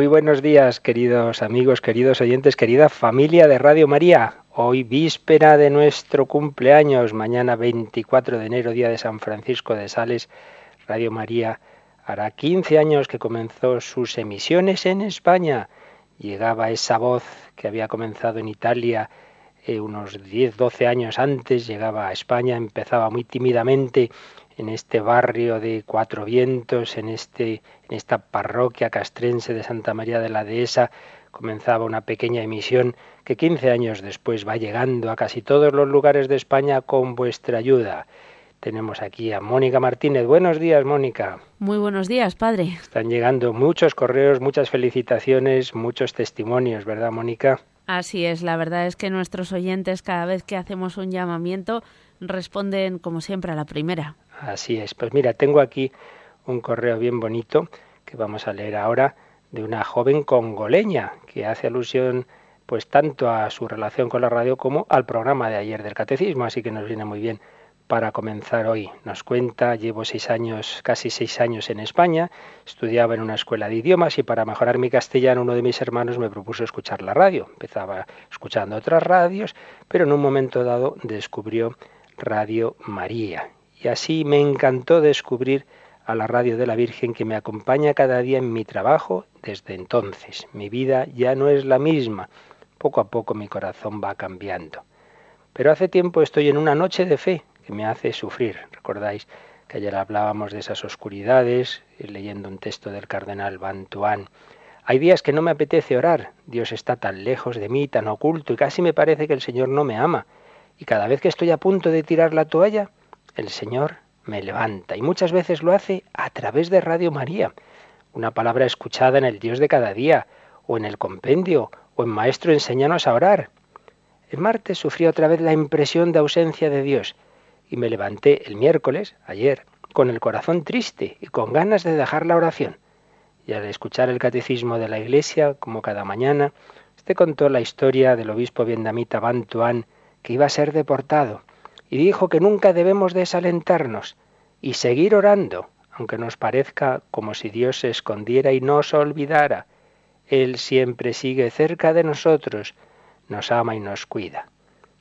Muy buenos días, queridos amigos, queridos oyentes, querida familia de Radio María. Hoy víspera de nuestro cumpleaños, mañana 24 de enero, día de San Francisco de Sales, Radio María hará 15 años que comenzó sus emisiones en España. Llegaba esa voz que había comenzado en Italia eh, unos 10, 12 años antes, llegaba a España, empezaba muy tímidamente en este barrio de Cuatro Vientos, en, este, en esta parroquia castrense de Santa María de la Dehesa, comenzaba una pequeña emisión que 15 años después va llegando a casi todos los lugares de España con vuestra ayuda. Tenemos aquí a Mónica Martínez. Buenos días, Mónica. Muy buenos días, padre. Están llegando muchos correos, muchas felicitaciones, muchos testimonios, ¿verdad, Mónica? Así es, la verdad es que nuestros oyentes cada vez que hacemos un llamamiento responden como siempre a la primera. Así es. Pues mira, tengo aquí un correo bien bonito que vamos a leer ahora de una joven congoleña que hace alusión pues tanto a su relación con la radio como al programa de ayer del catecismo, así que nos viene muy bien para comenzar hoy. Nos cuenta, llevo seis años, casi seis años en España, estudiaba en una escuela de idiomas y para mejorar mi castellano uno de mis hermanos me propuso escuchar la radio. Empezaba escuchando otras radios, pero en un momento dado descubrió Radio María y así me encantó descubrir a la radio de la Virgen que me acompaña cada día en mi trabajo desde entonces. Mi vida ya no es la misma. Poco a poco mi corazón va cambiando. Pero hace tiempo estoy en una noche de fe que me hace sufrir. ¿Recordáis que ayer hablábamos de esas oscuridades, leyendo un texto del cardenal Bantuán? Hay días que no me apetece orar. Dios está tan lejos de mí, tan oculto, y casi me parece que el Señor no me ama. Y cada vez que estoy a punto de tirar la toalla, el Señor me levanta y muchas veces lo hace a través de Radio María, una palabra escuchada en el Dios de cada día, o en el compendio, o en Maestro enséñanos a orar. El martes sufrí otra vez la impresión de ausencia de Dios y me levanté el miércoles, ayer, con el corazón triste y con ganas de dejar la oración. Y al escuchar el catecismo de la Iglesia, como cada mañana, este contó la historia del obispo vietnamita Van Tuan, que iba a ser deportado y dijo que nunca debemos desalentarnos y seguir orando, aunque nos parezca como si Dios se escondiera y nos olvidara. Él siempre sigue cerca de nosotros, nos ama y nos cuida.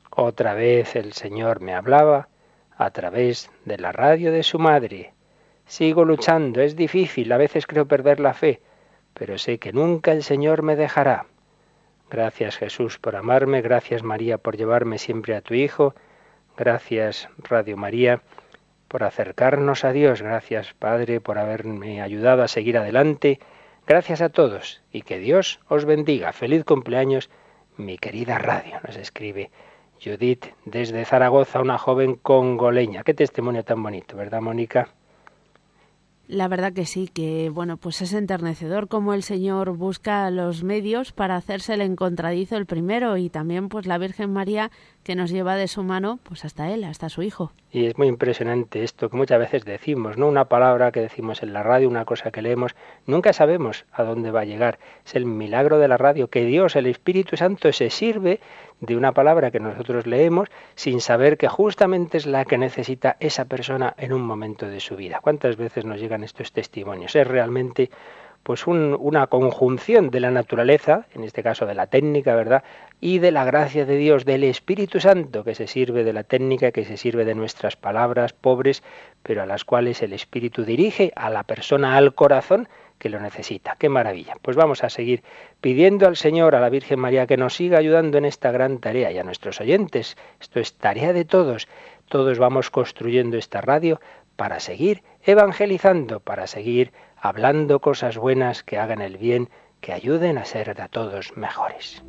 Otra vez el Señor me hablaba a través de la radio de su madre. Sigo luchando, es difícil, a veces creo perder la fe, pero sé que nunca el Señor me dejará. Gracias Jesús por amarme, gracias María por llevarme siempre a tu Hijo, Gracias, Radio María, por acercarnos a Dios. Gracias, Padre, por haberme ayudado a seguir adelante. Gracias a todos y que Dios os bendiga. Feliz cumpleaños, mi querida radio. Nos escribe Judith desde Zaragoza, una joven congoleña. Qué testimonio tan bonito, ¿verdad, Mónica? La verdad que sí, que bueno, pues es enternecedor como el Señor busca los medios para hacerse el encontradizo el primero y también pues la Virgen María que nos lleva de su mano pues hasta él, hasta su hijo. Y es muy impresionante esto que muchas veces decimos, ¿no? Una palabra que decimos en la radio, una cosa que leemos, nunca sabemos a dónde va a llegar. Es el milagro de la radio, que Dios, el Espíritu Santo, se sirve de una palabra que nosotros leemos sin saber que justamente es la que necesita esa persona en un momento de su vida. ¿Cuántas veces nos llegan estos testimonios? Es realmente pues una conjunción de la naturaleza, en este caso de la técnica, ¿verdad? Y de la gracia de Dios, del Espíritu Santo, que se sirve de la técnica, que se sirve de nuestras palabras pobres, pero a las cuales el Espíritu dirige a la persona, al corazón, que lo necesita. ¡Qué maravilla! Pues vamos a seguir pidiendo al Señor, a la Virgen María, que nos siga ayudando en esta gran tarea y a nuestros oyentes. Esto es tarea de todos. Todos vamos construyendo esta radio para seguir evangelizando, para seguir hablando cosas buenas que hagan el bien, que ayuden a ser de todos mejores.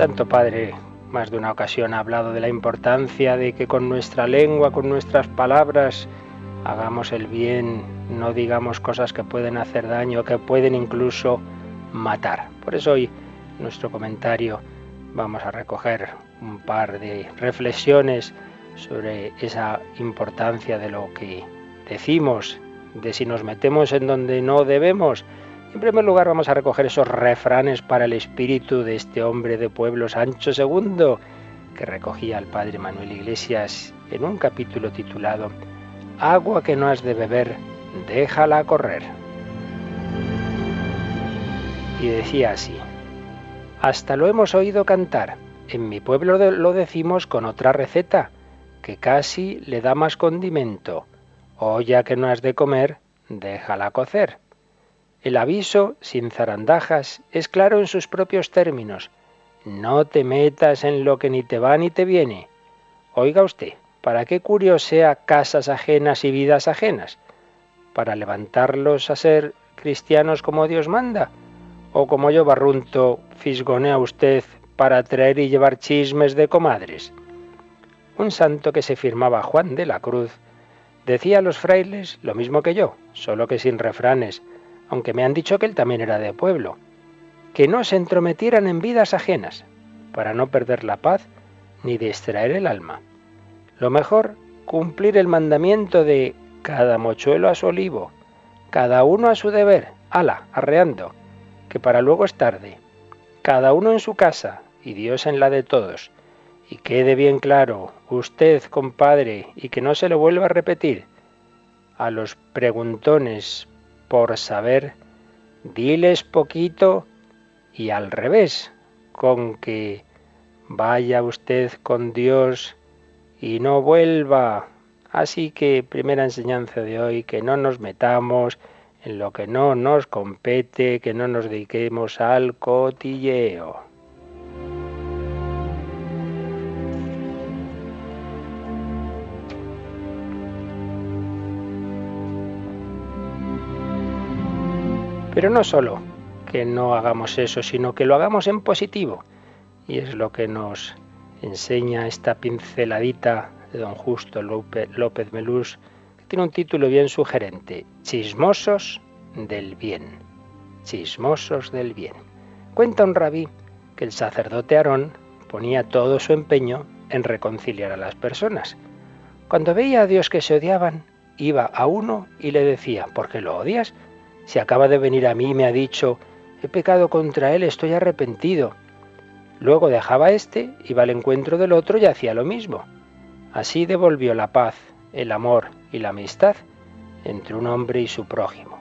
Santo Padre más de una ocasión ha hablado de la importancia de que con nuestra lengua, con nuestras palabras, hagamos el bien, no digamos cosas que pueden hacer daño, que pueden incluso matar. Por eso hoy en nuestro comentario vamos a recoger un par de reflexiones sobre esa importancia de lo que decimos, de si nos metemos en donde no debemos. En primer lugar vamos a recoger esos refranes para el espíritu de este hombre de pueblo Sancho II, que recogía el padre Manuel Iglesias en un capítulo titulado Agua que no has de beber, déjala correr. Y decía así, hasta lo hemos oído cantar, en mi pueblo lo decimos con otra receta, que casi le da más condimento. O ya que no has de comer, déjala cocer. El aviso, sin zarandajas, es claro en sus propios términos. No te metas en lo que ni te va ni te viene. Oiga usted, ¿para qué sea casas ajenas y vidas ajenas? ¿Para levantarlos a ser cristianos como Dios manda? ¿O como yo barrunto, fisgonea usted para traer y llevar chismes de comadres? Un santo que se firmaba Juan de la Cruz decía a los frailes lo mismo que yo, solo que sin refranes, aunque me han dicho que él también era de pueblo, que no se entrometieran en vidas ajenas, para no perder la paz ni distraer el alma. Lo mejor, cumplir el mandamiento de cada mochuelo a su olivo, cada uno a su deber, ala, arreando, que para luego es tarde, cada uno en su casa y Dios en la de todos, y quede bien claro, usted, compadre, y que no se lo vuelva a repetir, a los preguntones por saber, diles poquito y al revés, con que vaya usted con Dios y no vuelva. Así que primera enseñanza de hoy, que no nos metamos en lo que no nos compete, que no nos dediquemos al cotilleo. Pero no solo que no hagamos eso, sino que lo hagamos en positivo. Y es lo que nos enseña esta pinceladita de don Justo López Melús, que tiene un título bien sugerente, Chismosos del Bien. Chismosos del Bien. Cuenta un rabí que el sacerdote Aarón ponía todo su empeño en reconciliar a las personas. Cuando veía a Dios que se odiaban, iba a uno y le decía, ¿por qué lo odias? Si acaba de venir a mí y me ha dicho, he pecado contra él, estoy arrepentido. Luego dejaba este, iba al encuentro del otro y hacía lo mismo. Así devolvió la paz, el amor y la amistad entre un hombre y su prójimo.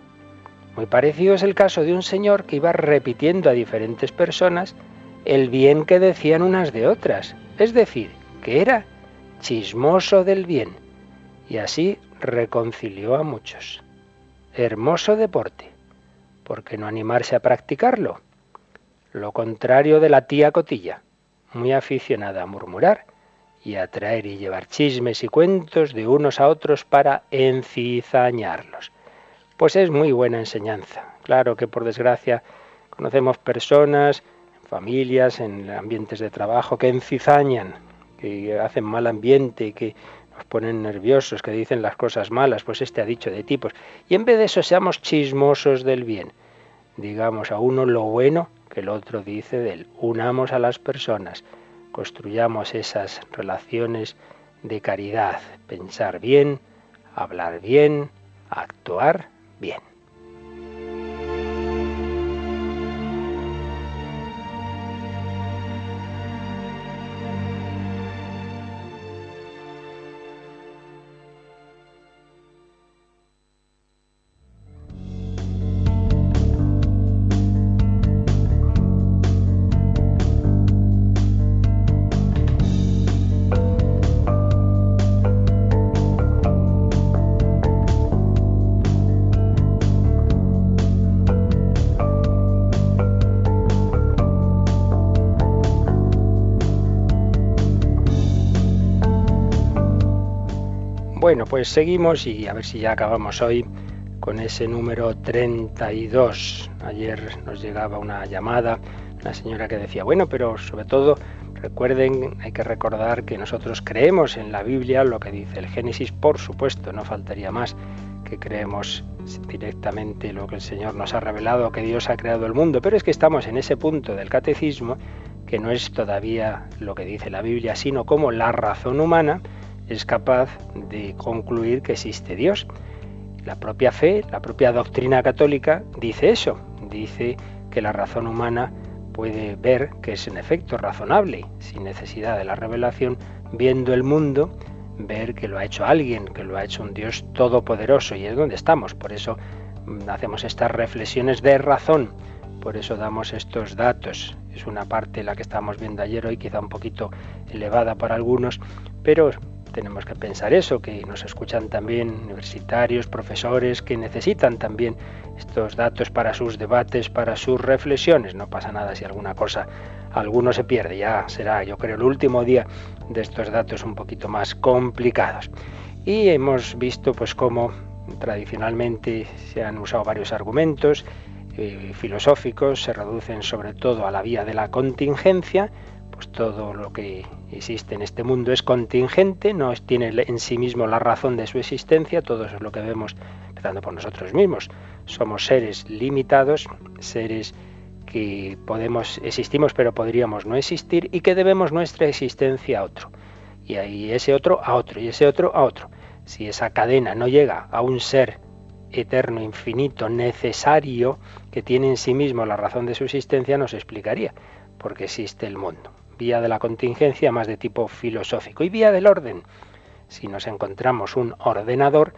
Muy parecido es el caso de un señor que iba repitiendo a diferentes personas el bien que decían unas de otras, es decir, que era chismoso del bien, y así reconcilió a muchos. Hermoso deporte. ¿Por qué no animarse a practicarlo? Lo contrario de la tía Cotilla, muy aficionada a murmurar y a traer y llevar chismes y cuentos de unos a otros para encizañarlos. Pues es muy buena enseñanza. Claro que por desgracia conocemos personas, familias, en ambientes de trabajo que encizañan, que hacen mal ambiente, que ponen nerviosos, que dicen las cosas malas, pues este ha dicho de tipos. Y en vez de eso seamos chismosos del bien. Digamos a uno lo bueno que el otro dice de él. Unamos a las personas, construyamos esas relaciones de caridad, pensar bien, hablar bien, actuar bien. Pues seguimos y a ver si ya acabamos hoy con ese número 32. Ayer nos llegaba una llamada una señora que decía, bueno, pero sobre todo recuerden, hay que recordar que nosotros creemos en la Biblia lo que dice el Génesis, por supuesto, no faltaría más que creemos directamente lo que el Señor nos ha revelado, que Dios ha creado el mundo, pero es que estamos en ese punto del catecismo que no es todavía lo que dice la Biblia, sino como la razón humana es capaz de concluir que existe Dios. La propia fe, la propia doctrina católica dice eso, dice que la razón humana puede ver que es en efecto razonable, sin necesidad de la revelación, viendo el mundo, ver que lo ha hecho alguien, que lo ha hecho un Dios todopoderoso y es donde estamos. Por eso mm, hacemos estas reflexiones de razón, por eso damos estos datos. Es una parte la que estamos viendo ayer hoy, quizá un poquito elevada para algunos, pero tenemos que pensar eso, que nos escuchan también universitarios, profesores, que necesitan también estos datos para sus debates, para sus reflexiones. No pasa nada si alguna cosa, alguno se pierde, ya será, yo creo, el último día de estos datos un poquito más complicados. Y hemos visto pues cómo tradicionalmente se han usado varios argumentos eh, filosóficos, se reducen sobre todo a la vía de la contingencia, pues todo lo que existe en este mundo es contingente, no tiene en sí mismo la razón de su existencia, todo eso es lo que vemos empezando por nosotros mismos. Somos seres limitados, seres que podemos existimos pero podríamos no existir y que debemos nuestra existencia a otro. Y ahí ese otro a otro y ese otro a otro. Si esa cadena no llega a un ser eterno, infinito, necesario, que tiene en sí mismo la razón de su existencia, nos explicaría por qué existe el mundo vía de la contingencia más de tipo filosófico y vía del orden. Si nos encontramos un ordenador,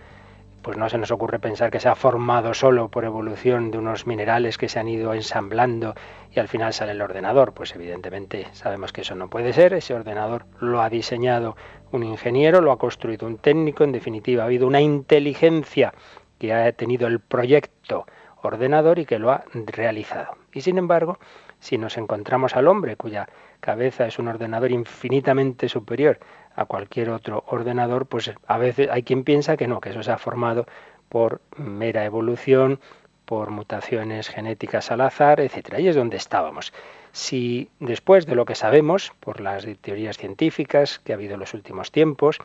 pues no se nos ocurre pensar que se ha formado solo por evolución de unos minerales que se han ido ensamblando y al final sale el ordenador. Pues evidentemente sabemos que eso no puede ser. Ese ordenador lo ha diseñado un ingeniero, lo ha construido un técnico. En definitiva, ha habido una inteligencia que ha tenido el proyecto ordenador y que lo ha realizado. Y sin embargo, si nos encontramos al hombre cuya cabeza es un ordenador infinitamente superior a cualquier otro ordenador, pues a veces hay quien piensa que no, que eso se ha formado por mera evolución, por mutaciones genéticas al azar, etcétera. Y es donde estábamos. Si después de lo que sabemos, por las teorías científicas que ha habido en los últimos tiempos,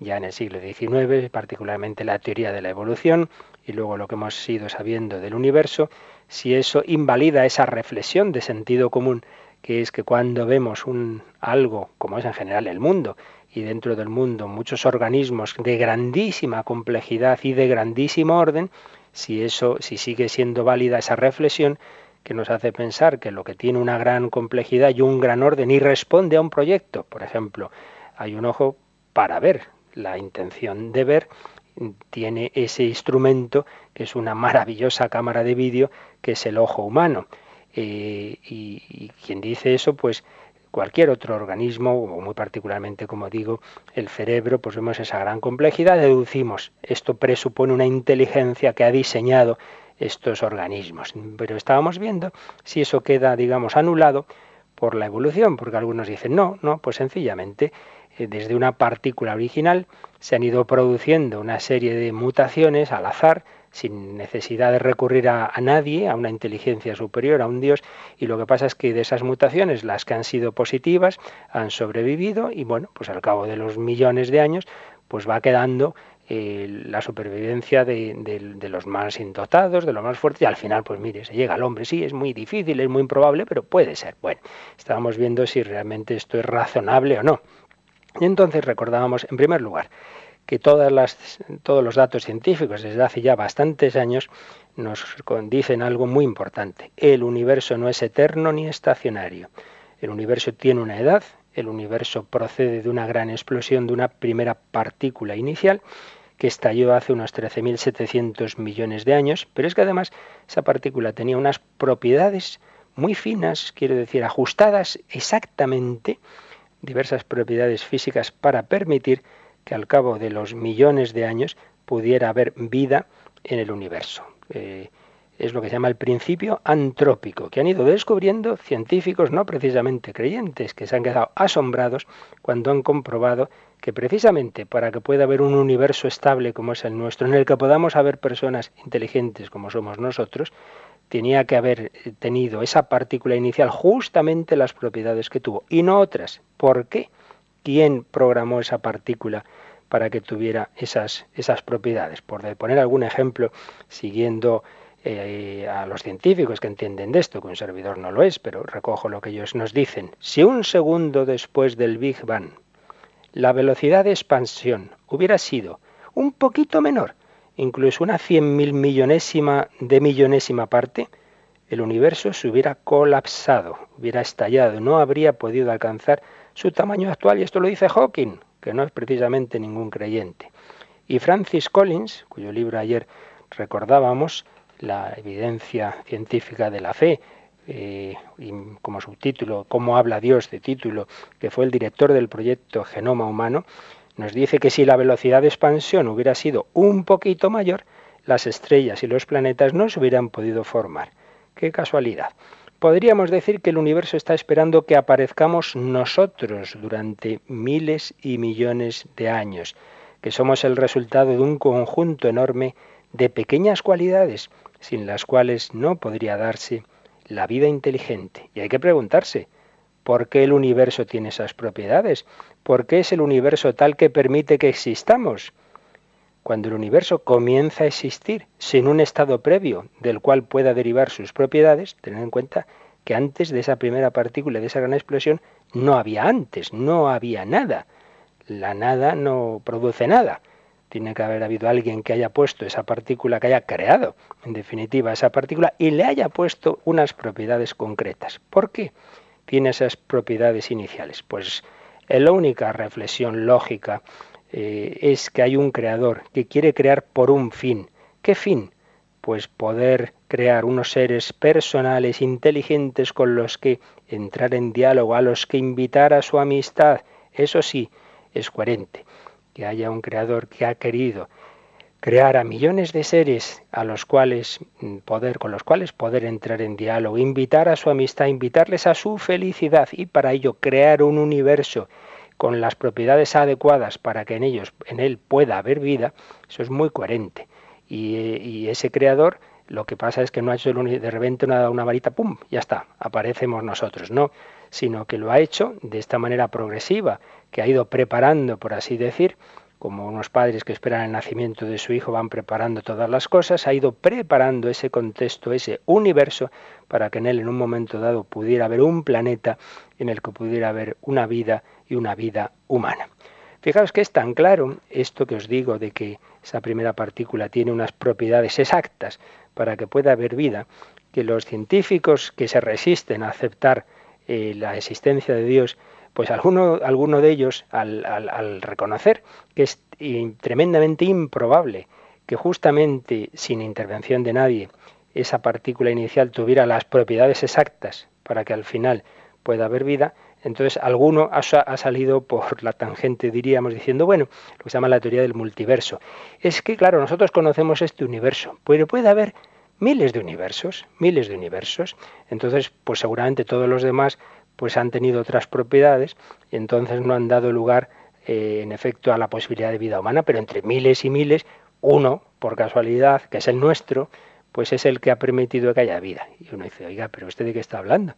ya en el siglo XIX, particularmente la teoría de la evolución y luego lo que hemos ido sabiendo del universo, si eso invalida esa reflexión de sentido común que es que cuando vemos un algo, como es en general el mundo, y dentro del mundo muchos organismos de grandísima complejidad y de grandísimo orden, si eso, si sigue siendo válida esa reflexión, que nos hace pensar que lo que tiene una gran complejidad y un gran orden y responde a un proyecto, por ejemplo, hay un ojo para ver, la intención de ver tiene ese instrumento que es una maravillosa cámara de vídeo que es el ojo humano. Eh, y, quien dice eso, pues cualquier otro organismo, o muy particularmente, como digo, el cerebro, pues vemos esa gran complejidad, deducimos, esto presupone una inteligencia que ha diseñado estos organismos. Pero estábamos viendo si eso queda, digamos, anulado por la evolución, porque algunos dicen, no, no, pues sencillamente eh, desde una partícula original se han ido produciendo una serie de mutaciones al azar, sin necesidad de recurrir a, nadie, a una inteligencia superior, a un Dios, y lo que pasa es que de esas mutaciones, las que han sido positivas, han sobrevivido y bueno, pues al cabo de los millones de años, pues va quedando eh, la supervivencia de, de, los más indotados, de los más fuertes, y al final, pues mire, se llega al hombre. Sí, es muy difícil, es muy improbable, pero puede ser. Bueno, estábamos viendo si realmente esto es razonable o no. Y entonces recordábamos, en primer lugar, que todas las, todos los datos científicos desde hace ya bastantes años nos dicen algo muy importante. El universo no es eterno ni estacionario. El universo tiene una edad, el universo procede de una gran explosión de una primera partícula inicial que estalló hace unos 13.700 millones de años, pero es que además esa partícula tenía unas propiedades muy finas, quiero decir, ajustadas exactamente, diversas propiedades físicas para permitir que al cabo de los millones de años pudiera haber vida en el universo. Eh, es lo que se llama el principio antrópico, que han ido descubriendo científicos no precisamente creyentes, que se han quedado asombrados cuando han comprobado que precisamente para que pueda haber un universo estable como es el nuestro, en el que podamos haber personas inteligentes como somos nosotros, tenía que haber tenido esa partícula inicial justamente las propiedades que tuvo y no otras. ¿Por qué? ¿Quién programó esa partícula para que tuviera esas, esas propiedades? Por poner algún ejemplo, siguiendo eh, a los científicos que entienden de esto, que un servidor no lo es, pero recojo lo que ellos nos dicen. Si un segundo después del Big Bang la velocidad de expansión hubiera sido un poquito menor, incluso una cien mil millonésima de millonésima parte, el universo se hubiera colapsado, hubiera estallado, no habría podido alcanzar su tamaño actual, y esto lo dice Hawking, que no es precisamente ningún creyente. Y Francis Collins, cuyo libro ayer recordábamos, La evidencia científica de la fe, eh, y como subtítulo, Cómo habla Dios de título, que fue el director del proyecto Genoma Humano, nos dice que si la velocidad de expansión hubiera sido un poquito mayor, las estrellas y los planetas no se hubieran podido formar. Qué casualidad. Podríamos decir que el universo está esperando que aparezcamos nosotros durante miles y millones de años, que somos el resultado de un conjunto enorme de pequeñas cualidades sin las cuales no podría darse la vida inteligente. Y hay que preguntarse, ¿Por qué el universo tiene esas propiedades? ¿Por qué es el universo tal que permite que existamos? Cuando el universo comienza a existir sin un estado previo del cual pueda derivar sus propiedades, tened en cuenta que antes de esa primera partícula, de esa gran explosión, no había antes, no había nada. La nada no produce nada. Tiene que haber habido alguien que haya puesto esa partícula, que haya creado, en definitiva, esa partícula y le haya puesto unas propiedades concretas. ¿Por qué? tiene esas propiedades iniciales? Pues la única reflexión lógica eh, es que hay un creador que quiere crear por un fin. ¿Qué fin? Pues poder crear unos seres personales, inteligentes, con los que entrar en diálogo, a los que invitar a su amistad. Eso sí, es coherente. Que haya un creador que ha querido crear a millones de seres a los cuales mm, poder, con los cuales poder entrar en diálogo, invitar a su amistad, invitarles a su felicidad y para ello crear un universo con las propiedades adecuadas para que en ellos, en él pueda haber vida, eso es muy coherente. Y, ese creador lo que pasa es que no ha hecho de repente una, una varita, ¡pum! Ya está, aparecemos nosotros, no, sino que lo ha hecho de esta manera progresiva, que ha ido preparando, por así decir, como unos padres que esperan el nacimiento de su hijo van preparando todas las cosas, ha ido preparando ese contexto, ese universo, para que en él en un momento dado pudiera haber un planeta en el que pudiera haber una vida y una vida humana. Fijaos que es tan claro esto que os digo de que esa primera partícula tiene unas propiedades exactas para que pueda haber vida, que los científicos que se resisten a aceptar eh, la existencia de Dios pues alguno, alguno de ellos, al, reconocer que es tremendamente improbable que justamente sin intervención de nadie esa partícula inicial tuviera las propiedades exactas para que al final pueda haber vida, entonces alguno ha, ha, salido por la tangente, diríamos, diciendo, bueno, lo que se llama la teoría del multiverso. Es que, claro, nosotros conocemos este universo, pero puede haber miles de universos, miles de universos. Entonces, pues seguramente todos los demás pues han tenido otras propiedades y entonces no han dado lugar, eh, en efecto, a la posibilidad de vida humana, pero entre miles y miles, uno, por casualidad, que es el nuestro, pues es el que ha permitido que haya vida. Y uno dice, oiga, pero ¿usted de qué está hablando?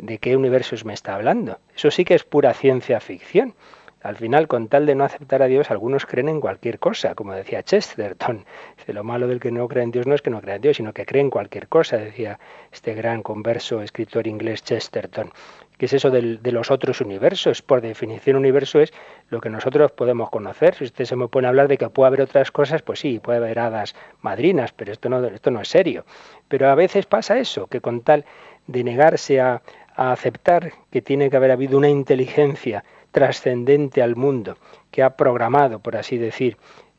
¿De qué universos me está hablando? Eso sí que es pura ciencia ficción. Al final, con tal de no aceptar a Dios, algunos creen en cualquier cosa, como decía Chesterton. Lo malo del que no cree en Dios no es que no crea en Dios, sino que cree en cualquier cosa, decía este gran converso escritor inglés Chesterton. ¿Qué es eso de los otros universos? Por definición, universo es lo que nosotros podemos conocer. Si usted se me pone a hablar de que puede haber otras cosas, pues sí, puede haber hadas madrinas, pero esto no, esto no es serio. Pero a veces pasa eso, que con tal de negarse a, a aceptar que tiene que haber habido una inteligencia trascendente al mundo, que ha programado, por así decir,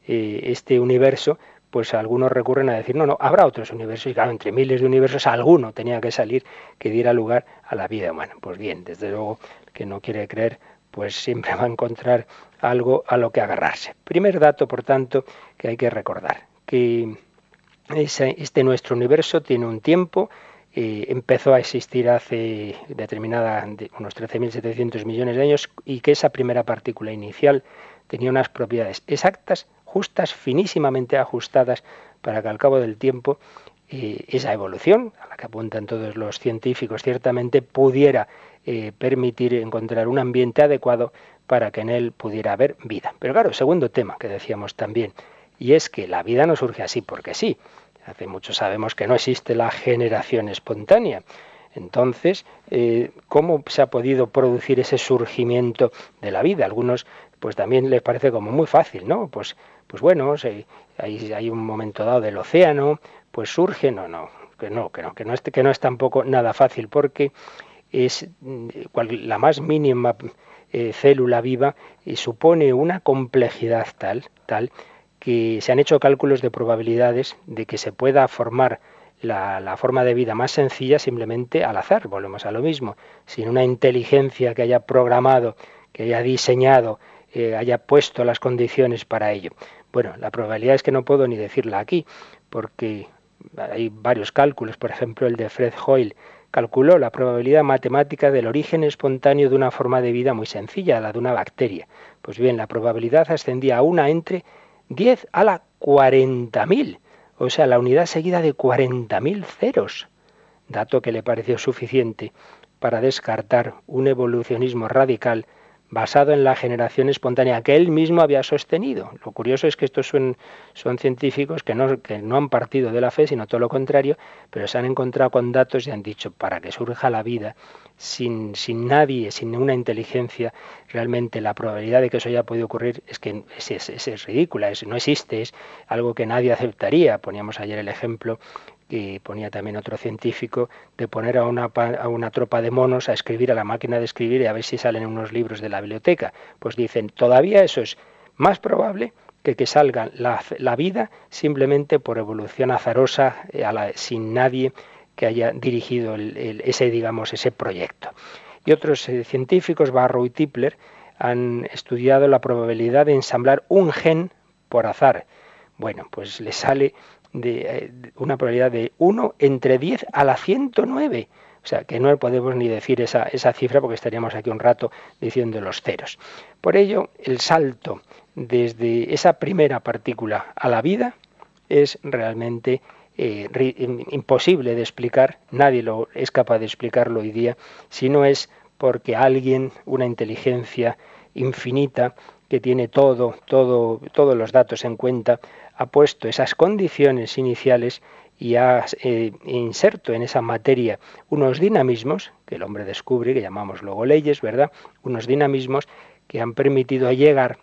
eh, este universo, pues algunos recurren a decir, no, no, habrá otros universos, y claro, entre miles de universos alguno tenía que salir que diera lugar a la vida humana. Pues bien, desde luego, que no quiere creer, pues siempre va a encontrar algo a lo que agarrarse. Primer dato, por tanto, que hay que recordar, que este nuestro universo tiene un tiempo, eh, empezó a existir hace determinada unos 13.700 millones de años y que esa primera partícula inicial tenía unas propiedades exactas, justas, finísimamente ajustadas para que al cabo del tiempo eh, esa evolución, a la que apuntan todos los científicos, ciertamente pudiera eh, permitir encontrar un ambiente adecuado para que en él pudiera haber vida. Pero claro, segundo tema que decíamos también, y es que la vida no surge así porque sí. Hace mucho sabemos que no existe la generación espontánea. Entonces, eh, ¿cómo se ha podido producir ese surgimiento de la vida? Algunos, pues también les parece como muy fácil, ¿no? Pues, pues bueno, hay, hay, un momento dado del océano, pues surge, no, no, que no, que no, que no es, que no es tampoco nada fácil, porque es mm, la más mínima eh, célula viva y supone una complejidad tal, tal, que se han hecho cálculos de probabilidades de que se pueda formar la, forma de vida más sencilla simplemente al azar, volvemos a lo mismo, sin una inteligencia que haya programado, que haya diseñado, eh, haya puesto las condiciones para ello. Bueno, la probabilidad es que no puedo ni decirla aquí, porque hay varios cálculos, por ejemplo el de Fred Hoyle, calculó la probabilidad matemática del origen espontáneo de una forma de vida muy sencilla, la de una bacteria. Pues bien, la probabilidad ascendía a una entre 10 a la 40.000 o sea, la unidad seguida de 40.000 ceros, dato que le pareció suficiente para descartar un evolucionismo radical basado en la generación espontánea que él mismo había sostenido. Lo curioso es que estos son, científicos que no, han partido de la fe, sino todo lo contrario, pero se han encontrado con datos y han dicho, para que surja la vida, sin, sin nadie, sin una inteligencia, realmente la probabilidad de que eso haya podido ocurrir es que es, es, es ridícula, es, no existe, es algo que nadie aceptaría. Poníamos ayer el ejemplo que ponía también otro científico, de poner a una, a una tropa de monos a escribir a la máquina de escribir y a ver si salen unos libros de la biblioteca. Pues dicen, todavía eso es más probable que que salga la, la vida simplemente por evolución azarosa, eh, a la, sin nadie que haya dirigido el, ese, digamos, ese proyecto. Y otros eh, científicos, Barrow y Tipler, han estudiado la probabilidad de ensamblar un gen por azar. Bueno, pues le sale de, eh, una probabilidad de 1 entre 10 a la 109. O sea, que no podemos ni decir esa, esa cifra porque estaríamos aquí un rato diciendo los ceros. Por ello, el salto desde esa primera partícula a la vida es realmente eh, imposible de explicar, nadie lo es capaz de explicarlo hoy día, si no es porque alguien, una inteligencia infinita, que tiene todo, todo, todos los datos en cuenta, ha puesto esas condiciones iniciales y ha eh, inserto en esa materia unos dinamismos que el hombre descubre, que llamamos luego leyes, ¿verdad? Unos dinamismos que han permitido llegar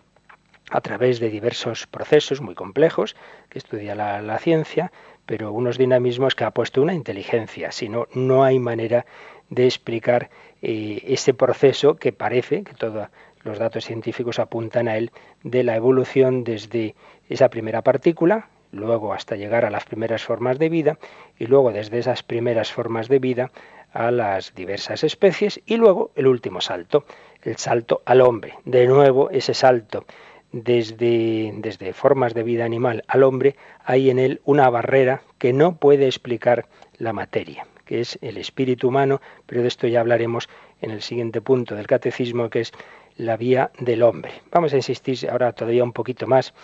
a través de diversos procesos muy complejos que estudia la, ciencia, pero unos dinamismos que ha puesto una inteligencia, si no, no hay manera de explicar eh, ese proceso que parece que todos los datos científicos apuntan a él de la evolución desde esa primera partícula, luego hasta llegar a las primeras formas de vida y luego desde esas primeras formas de vida a las diversas especies y luego el último salto, el salto al hombre. De nuevo ese salto desde, desde formas de vida animal al hombre, hay en él una barrera que no puede explicar la materia, que es el espíritu humano, pero de esto ya hablaremos en el siguiente punto del catecismo, que es la vía del hombre. Vamos a insistir ahora todavía un poquito más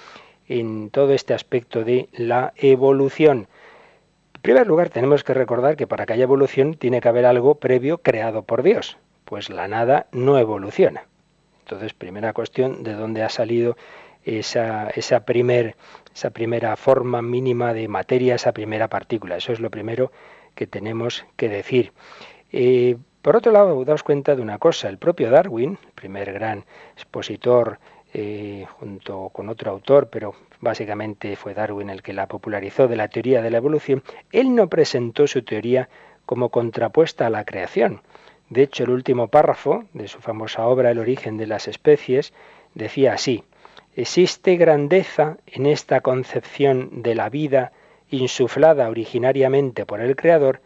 en todo este aspecto de la evolución. En primer lugar, tenemos que recordar que para que haya evolución tiene que haber algo previo creado por Dios, pues la nada no evoluciona. Entonces, primera cuestión, ¿de dónde ha salido esa, esa, primer, esa primera forma mínima de materia, esa primera partícula? Eso es lo primero que tenemos que decir. Eh, por otro lado, daos cuenta de una cosa, el propio Darwin, el primer gran expositor eh, junto con otro autor, pero básicamente fue Darwin el que la popularizó de la teoría de la evolución, él no presentó su teoría como contrapuesta a la creación, de hecho, el último párrafo de su famosa obra El origen de las especies decía así, existe grandeza en esta concepción de la vida insuflada originariamente por el Creador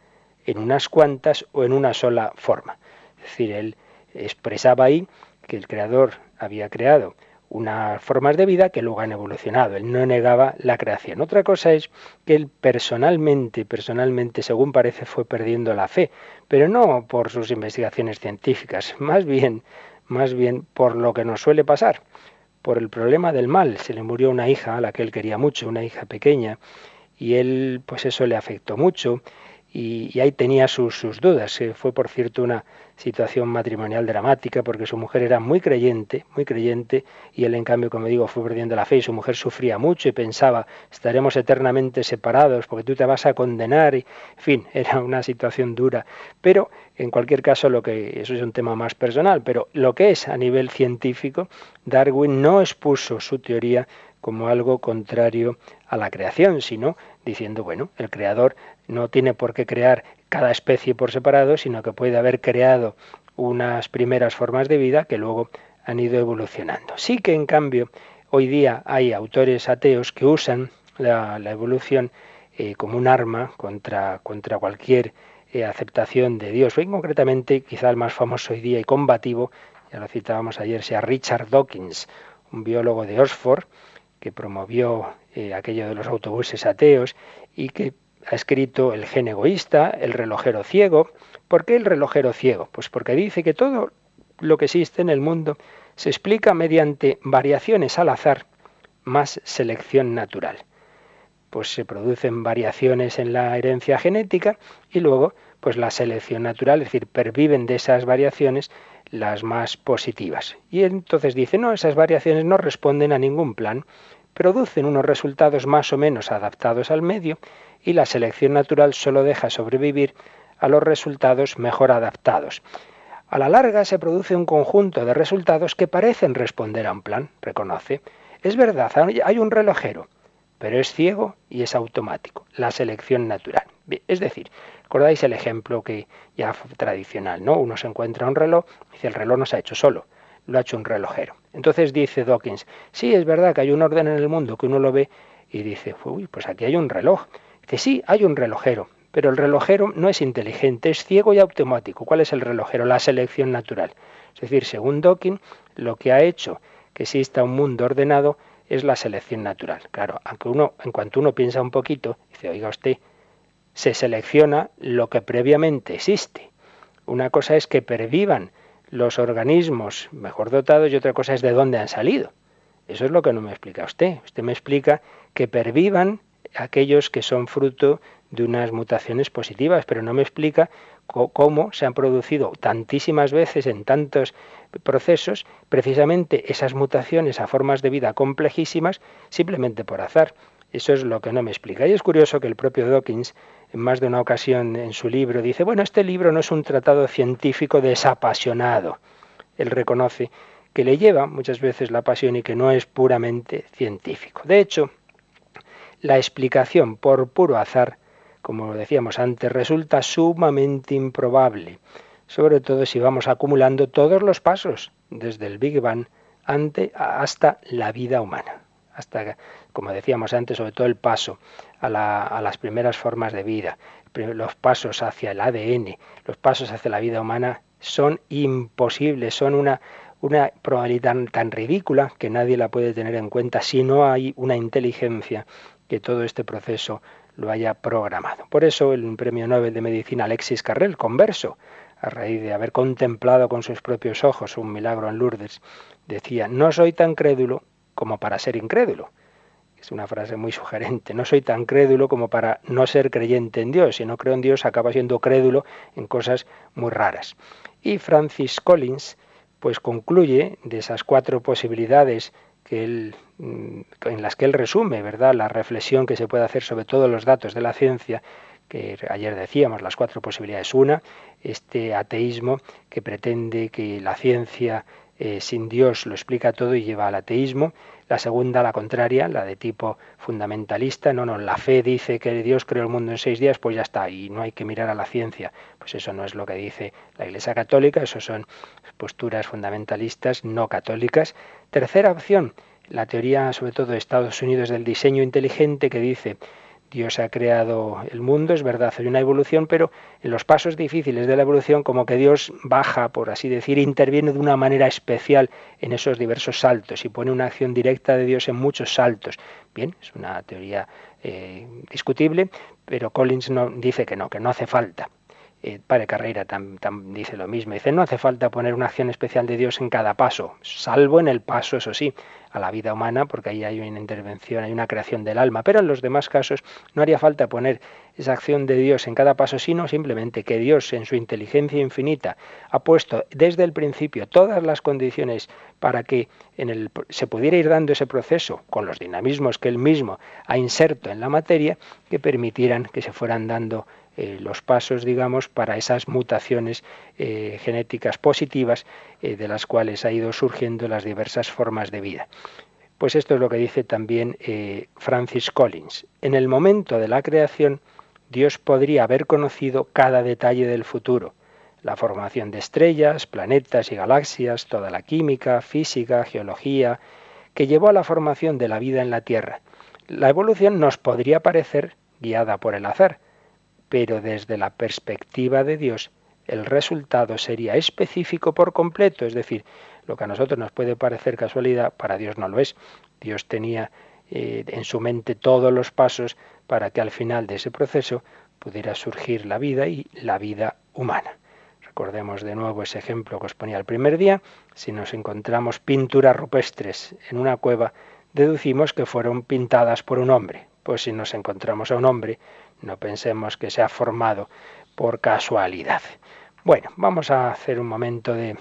en unas cuantas o en una sola forma. Es decir, él expresaba ahí que el Creador había creado unas formas de vida que luego han evolucionado. Él no negaba la creación. Otra cosa es que él personalmente, personalmente, según parece, fue perdiendo la fe, pero no por sus investigaciones científicas, más bien, más bien por lo que nos suele pasar, por el problema del mal. Se le murió una hija a la que él quería mucho, una hija pequeña, y él pues eso le afectó mucho y, ahí tenía sus, dudas. Fue por cierto una situación matrimonial dramática porque su mujer era muy creyente, muy creyente, y él en cambio, como digo, fue perdiendo la fe y su mujer sufría mucho y pensaba, estaremos eternamente separados porque tú te vas a condenar, y, en fin, era una situación dura. Pero en cualquier caso, lo que eso es un tema más personal, pero lo que es a nivel científico, Darwin no expuso su teoría como algo contrario a la creación, sino diciendo, bueno, el creador no tiene por qué crear cada especie por separado, sino que puede haber creado unas primeras formas de vida que luego han ido evolucionando. Sí que en cambio hoy día hay autores ateos que usan la, evolución eh, como un arma contra, contra cualquier eh, aceptación de Dios. Hoy concretamente, quizá el más famoso hoy día y combativo, ya lo citábamos ayer, sea Richard Dawkins, un biólogo de Oxford, que promovió eh, aquello de los autobuses ateos y que ha escrito El gen egoísta, El relojero ciego. ¿Por qué el relojero ciego? Pues porque dice que todo lo que existe en el mundo se explica mediante variaciones al azar más selección natural. Pues se producen variaciones en la herencia genética y luego pues la selección natural, es decir, perviven de esas variaciones las más positivas. Y entonces dice, no, esas variaciones no responden a ningún plan, producen unos resultados más o menos adaptados al medio y la selección natural solo deja sobrevivir a los resultados mejor adaptados. A la larga se produce un conjunto de resultados que parecen responder a un plan, reconoce. Es verdad, hay un relojero, pero es ciego y es automático, la selección natural. Es decir, ¿recordáis el ejemplo que ya fue tradicional, ¿no? Uno se encuentra un reloj, y dice el reloj no se ha hecho solo, lo ha hecho un relojero. Entonces dice Dawkins, sí, es verdad que hay un orden en el mundo que uno lo ve y dice, uy, pues aquí hay un reloj. Dice, sí, hay un relojero, pero el relojero no es inteligente, es ciego y automático. ¿Cuál es el relojero? La selección natural. Es decir, según Dawkins, lo que ha hecho que exista un mundo ordenado es la selección natural. Claro, aunque uno, en cuanto uno piensa un poquito, dice, oiga usted, se selecciona lo que previamente existe. Una cosa es que pervivan los organismos mejor dotados y otra cosa es de dónde han salido. Eso es lo que no me explica usted. Usted me explica que pervivan aquellos que son fruto de unas mutaciones positivas, pero no me explica cómo se han producido tantísimas veces en tantos procesos precisamente esas mutaciones a formas de vida complejísimas simplemente por azar. Eso es lo que no me explica. Y es curioso que el propio Dawkins, en más de una ocasión en su libro, dice, bueno, este libro no es un tratado científico desapasionado. Él reconoce que le lleva muchas veces la pasión y que no es puramente científico. De hecho, la explicación por puro azar como decíamos antes, resulta sumamente improbable, sobre todo si vamos acumulando todos los pasos, desde el Big Bang hasta la vida humana, hasta, como decíamos antes, sobre todo el paso a, las primeras formas de vida, los pasos hacia el ADN, los pasos hacia la vida humana son imposibles, son una, probabilidad tan, ridícula que nadie la puede tener en cuenta si no hay una inteligencia que todo este proceso lo haya programado. Por eso el premio Nobel de Medicina Alexis Carrel, converso, a raíz de haber contemplado con sus propios ojos un milagro en Lourdes, decía, no soy tan crédulo como para ser incrédulo. Es una frase muy sugerente. No soy tan crédulo como para no ser creyente en Dios. Si no creo en Dios, acaba siendo crédulo en cosas muy raras. Y Francis Collins, pues concluye de esas cuatro posibilidades que él, mm, en las que él resume, ¿verdad?, la reflexión que se puede hacer sobre todos los datos de la ciencia, que ayer decíamos, las cuatro posibilidades. Una, este ateísmo que pretende que la ciencia eh, sin Dios lo explica todo y lleva al ateísmo. La segunda, la contraria, la de tipo fundamentalista. No, no, la fe dice que Dios creó el mundo en seis días, pues ya está, y no hay que mirar a la ciencia. Pues eso no es lo que dice la Iglesia Católica, eso son posturas fundamentalistas no católicas. Tercera opción, la teoría sobre todo de Estados Unidos del diseño inteligente que dice Dios ha creado el mundo, es verdad, hay una evolución, pero en los pasos difíciles de la evolución como que Dios baja, por así decir, interviene de una manera especial en esos diversos saltos y pone una acción directa de Dios en muchos saltos. Bien, es una teoría eh, discutible, pero Collins no, dice que no, que no hace falta. eh, Padre Carreira dice lo mismo. Dice, no hace falta poner una acción especial de Dios en cada paso, salvo en el paso, eso sí, a la vida humana, porque ahí hay una intervención, hay una creación del alma. Pero en los demás casos no haría falta poner esa acción de Dios en cada paso, sino simplemente que Dios, en su inteligencia infinita, ha puesto desde el principio todas las condiciones para que en se pudiera ir dando ese proceso con los dinamismos que él mismo ha inserto en la materia, que permitieran que se fueran dando eh, los pasos, digamos, para esas mutaciones eh, genéticas positivas eh, de las cuales ha ido surgiendo las diversas formas de vida. Pues esto es lo que dice también Francis Collins. En el momento de la creación, Dios podría haber conocido cada detalle del futuro, la formación de estrellas, planetas y galaxias, toda la química, física, geología, que llevó a la formación de la vida en la Tierra. La evolución nos podría parecer guiada por el azar, pero desde la perspectiva de Dios el resultado sería específico por completo, es decir, lo que a nosotros nos puede parecer casualidad, para Dios no lo es. Dios tenía eh, en su mente todos los pasos para que al final de ese proceso pudiera surgir la vida y la vida humana. Recordemos de nuevo ese ejemplo que os ponía el primer día. Si nos encontramos pinturas rupestres en una cueva, deducimos que fueron pintadas por un hombre. Pues si nos encontramos a un hombre, no pensemos que se ha formado por casualidad. Bueno, vamos a hacer un momento de,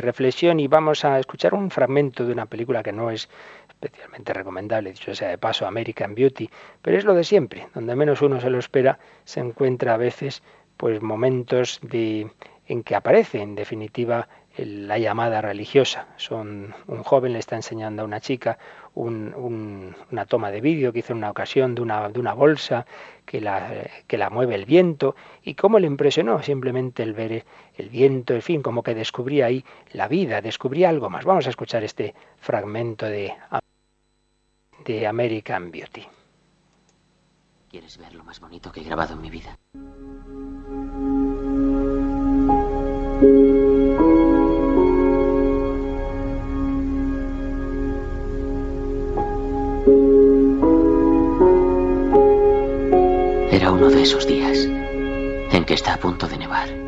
reflexión y vamos a escuchar un fragmento de una película que no es especialmente recomendable, dicho sea de paso, American Beauty, pero es lo de siempre, donde menos uno se lo espera, se encuentra a veces pues momentos de en que aparece en definitiva la llamada religiosa. Son, un joven le está enseñando a una chica una toma de vídeo que hizo en una ocasión de una, de una bolsa que la, que la mueve el viento y cómo le impresionó simplemente el ver el viento, en fin, como que descubría ahí la vida, descubría algo más. Vamos a escuchar este fragmento de, de American Beauty. ¿Quieres ver lo más bonito que he grabado en mi vida? Era uno de esos días en que está a punto de nevar.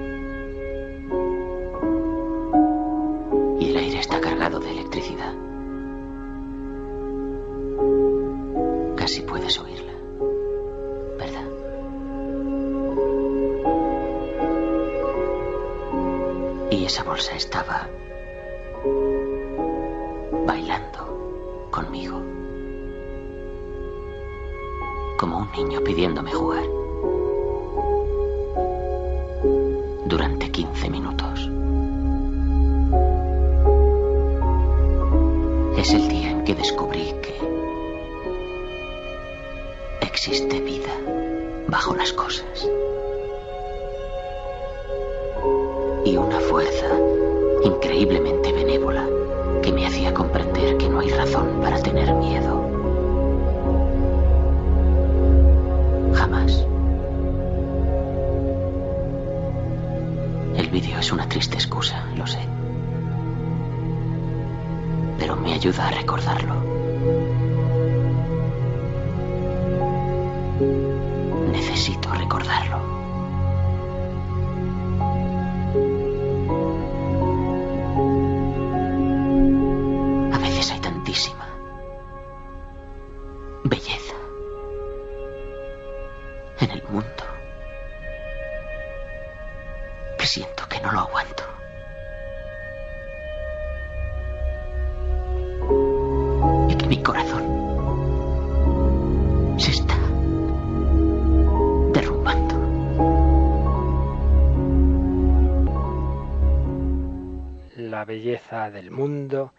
Del mundo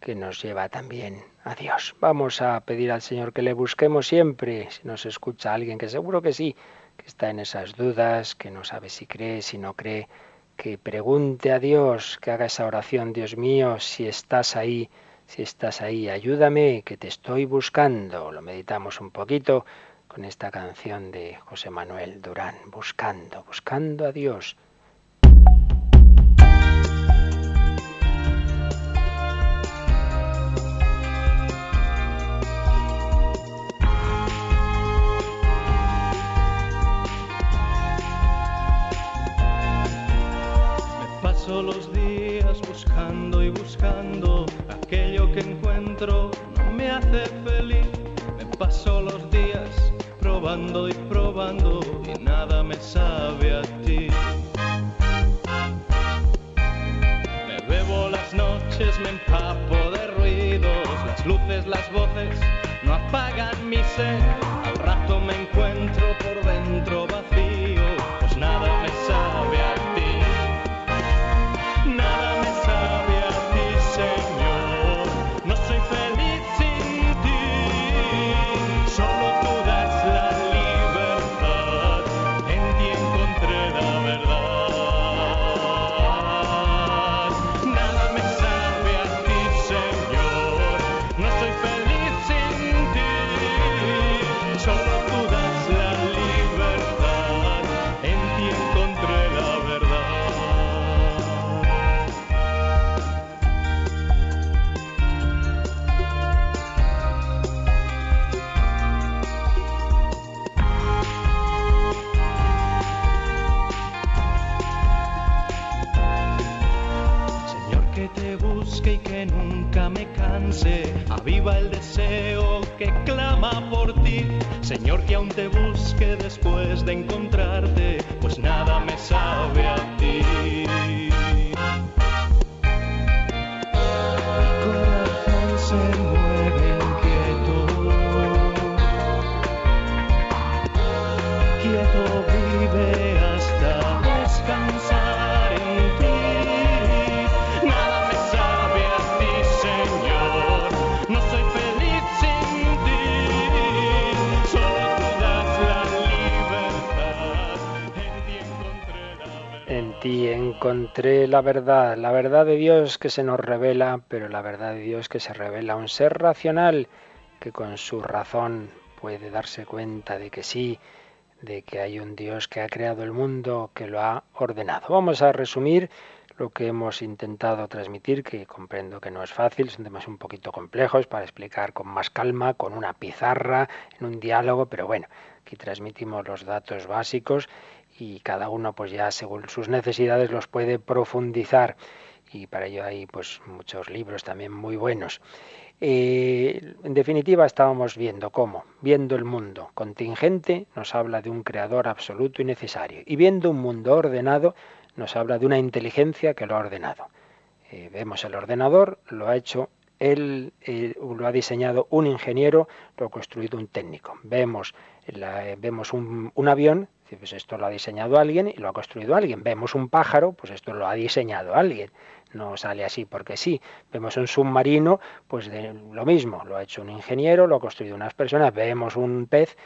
que nos lleva también a Dios. Vamos a pedir al Señor que le busquemos siempre, si nos escucha alguien, que seguro que sí, que está en esas dudas, que no sabe si cree, si no cree, que pregunte a Dios, que haga esa oración, Dios mío, si estás ahí, si estás ahí, ayúdame, que te estoy buscando. Lo meditamos un poquito con esta canción de José Manuel Durán, buscando, buscando a Dios Paso los días buscando y buscando aquello que encuentro no me hace feliz. Me paso los días probando y probando y nada me sabe a ti. Me bebo las noches, me empapo de ruidos, las luces, las voces no apagan mi sed. Al rato me encuentro por dentro vacío la verdad, la verdad de Dios que se nos revela, pero la verdad de Dios que se revela a un ser racional que con su razón puede darse cuenta de que sí, de que hay un Dios que ha creado el mundo, que lo ha ordenado. Vamos a resumir lo que hemos intentado transmitir, que comprendo que no es fácil, son temas un poquito complejos para explicar con más calma, con una pizarra, en un diálogo, pero bueno, aquí transmitimos los datos básicos y cada uno pues ya según sus necesidades los puede profundizar y para ello hay pues muchos libros también muy buenos. Eh, en definitiva estábamos viendo cómo, viendo el mundo contingente nos habla de un creador absoluto y necesario y viendo un mundo ordenado nos habla de una inteligencia que lo ha ordenado. Eh, vemos el ordenador, lo ha hecho él, eh, lo ha diseñado un ingeniero, lo ha construido un técnico. Vemos, vemos un, avión, pues esto lo ha diseñado alguien y lo ha construido alguien. Vemos un pájaro, pues esto lo ha diseñado alguien. No sale así porque sí. Vemos un submarino, pues de lo mismo, lo ha hecho un ingeniero, lo ha construido unas personas. Vemos un pez,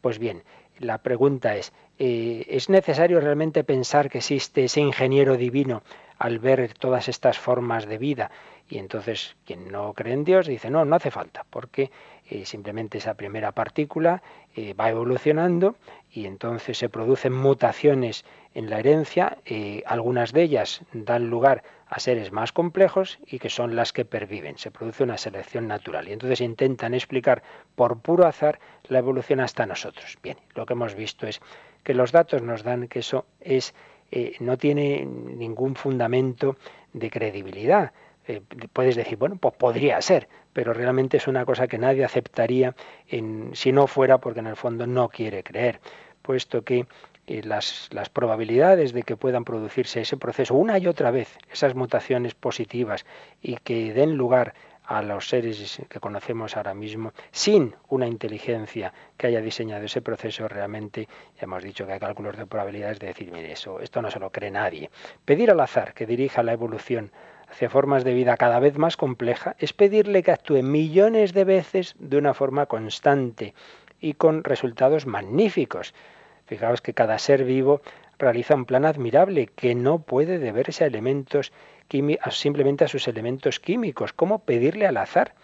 pues bien, la pregunta es, eh, ¿es necesario realmente pensar que existe ese ingeniero divino al ver todas estas formas de vida? Y entonces quien no cree en Dios dice, no, no hace falta, porque eh, simplemente esa primera partícula eh, va evolucionando y entonces se producen mutaciones en la herencia, eh, algunas de ellas dan lugar a seres más complejos y que son las que perviven. Se produce una selección natural y entonces intentan explicar por puro azar la evolución hasta nosotros. Bien, lo que hemos visto es que los datos nos dan que eso es eh, no tiene ningún fundamento de credibilidad. Eh, puedes decir, bueno, pues podría ser, pero realmente es una cosa que nadie aceptaría en, si no fuera porque en el fondo no quiere creer, puesto que eh, las, las probabilidades de que puedan producirse ese proceso una y otra vez, esas mutaciones positivas y que den lugar a los seres que conocemos ahora mismo, sin una inteligencia que haya diseñado ese proceso, realmente ya hemos dicho que hay cálculos de probabilidades de decir, mire, eso, esto no se lo cree nadie. Pedir al azar que dirija la evolución hacia formas de vida cada vez más compleja es pedirle que actúe millones de veces de una forma constante y con resultados magníficos. Fijaos que cada ser vivo realiza un plan admirable que no puede deberse a elementos simplemente a sus elementos químicos. ¿Cómo pedirle al azar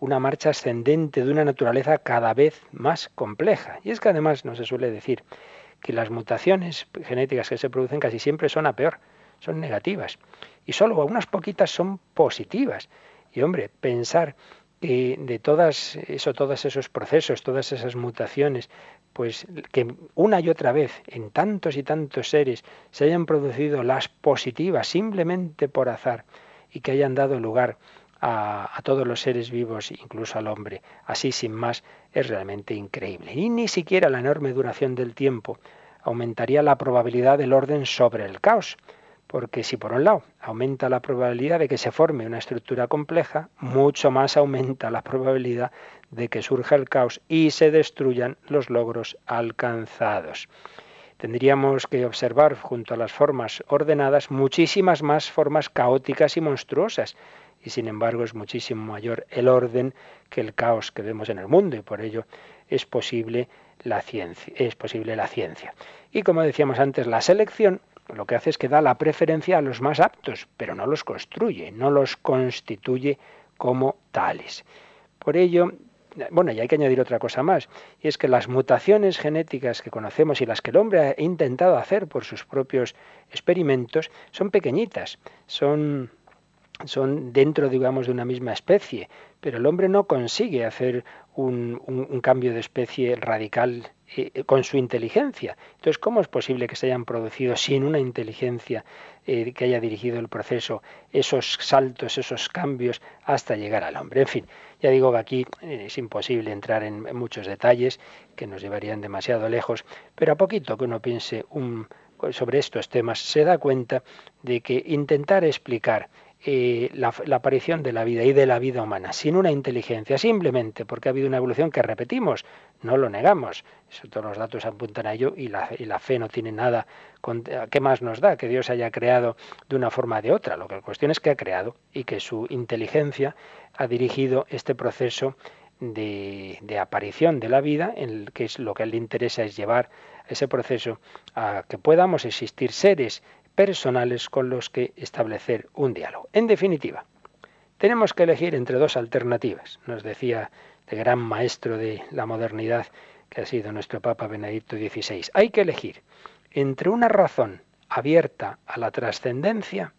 una marcha ascendente de una naturaleza cada vez más compleja? Y es que además no se suele decir que las mutaciones genéticas que se producen casi siempre son a peor, son negativas. Y solo unas poquitas son positivas. Y hombre, pensar que de todas eso, todos esos procesos, todas esas mutaciones, pues que una y otra vez en tantos y tantos seres se hayan producido las positivas simplemente por azar y que hayan dado lugar a, a, todos los seres vivos, incluso al hombre, así sin más, es realmente increíble. Y ni siquiera la enorme duración del tiempo aumentaría la probabilidad del orden sobre el caos. Porque si por un lado aumenta la probabilidad de que se forme una estructura compleja, mucho más aumenta la probabilidad de que surja el caos y se destruyan los logros alcanzados. Tendríamos que observar junto a las formas ordenadas muchísimas más formas caóticas y monstruosas, y sin embargo es muchísimo mayor el orden que el caos que vemos en el mundo y por ello es posible la ciencia, es posible la ciencia. Y como decíamos antes, la selección lo que hace es que da la preferencia a los más aptos, pero no los construye, no los constituye como tales. Por ello, bueno, y hay que añadir otra cosa más, y es que las mutaciones genéticas que conocemos y las que el hombre ha intentado hacer por sus propios experimentos son pequeñitas, son son dentro, digamos, de una misma especie, pero el hombre no consigue hacer un, un, cambio de especie radical con su inteligencia. Entonces, ¿cómo es posible que se hayan producido sin una inteligencia eh, que haya dirigido el proceso esos saltos, esos cambios hasta llegar al hombre? En fin, ya digo que aquí eh, es imposible entrar en, en, muchos detalles que nos llevarían demasiado lejos, pero a poquito que uno piense un, sobre estos temas se da cuenta de que intentar explicar eh, la, la, aparición de la vida y de la vida humana sin una inteligencia, simplemente porque ha habido una evolución que repetimos, no lo negamos, todos los datos apuntan a ello y la, y la fe no tiene nada, con, ¿qué más nos da? Que Dios haya creado de una forma o de otra, lo que la cuestión es que ha creado y que su inteligencia ha dirigido este proceso de, de, aparición de la vida, en el que es lo que le interesa es llevar ese proceso a que podamos existir seres personales con los que establecer un diálogo. En definitiva, tenemos que elegir entre dos alternativas, nos decía el gran maestro de la modernidad que ha sido nuestro Papa Benedicto XVI. Hay que elegir entre una razón abierta a la trascendencia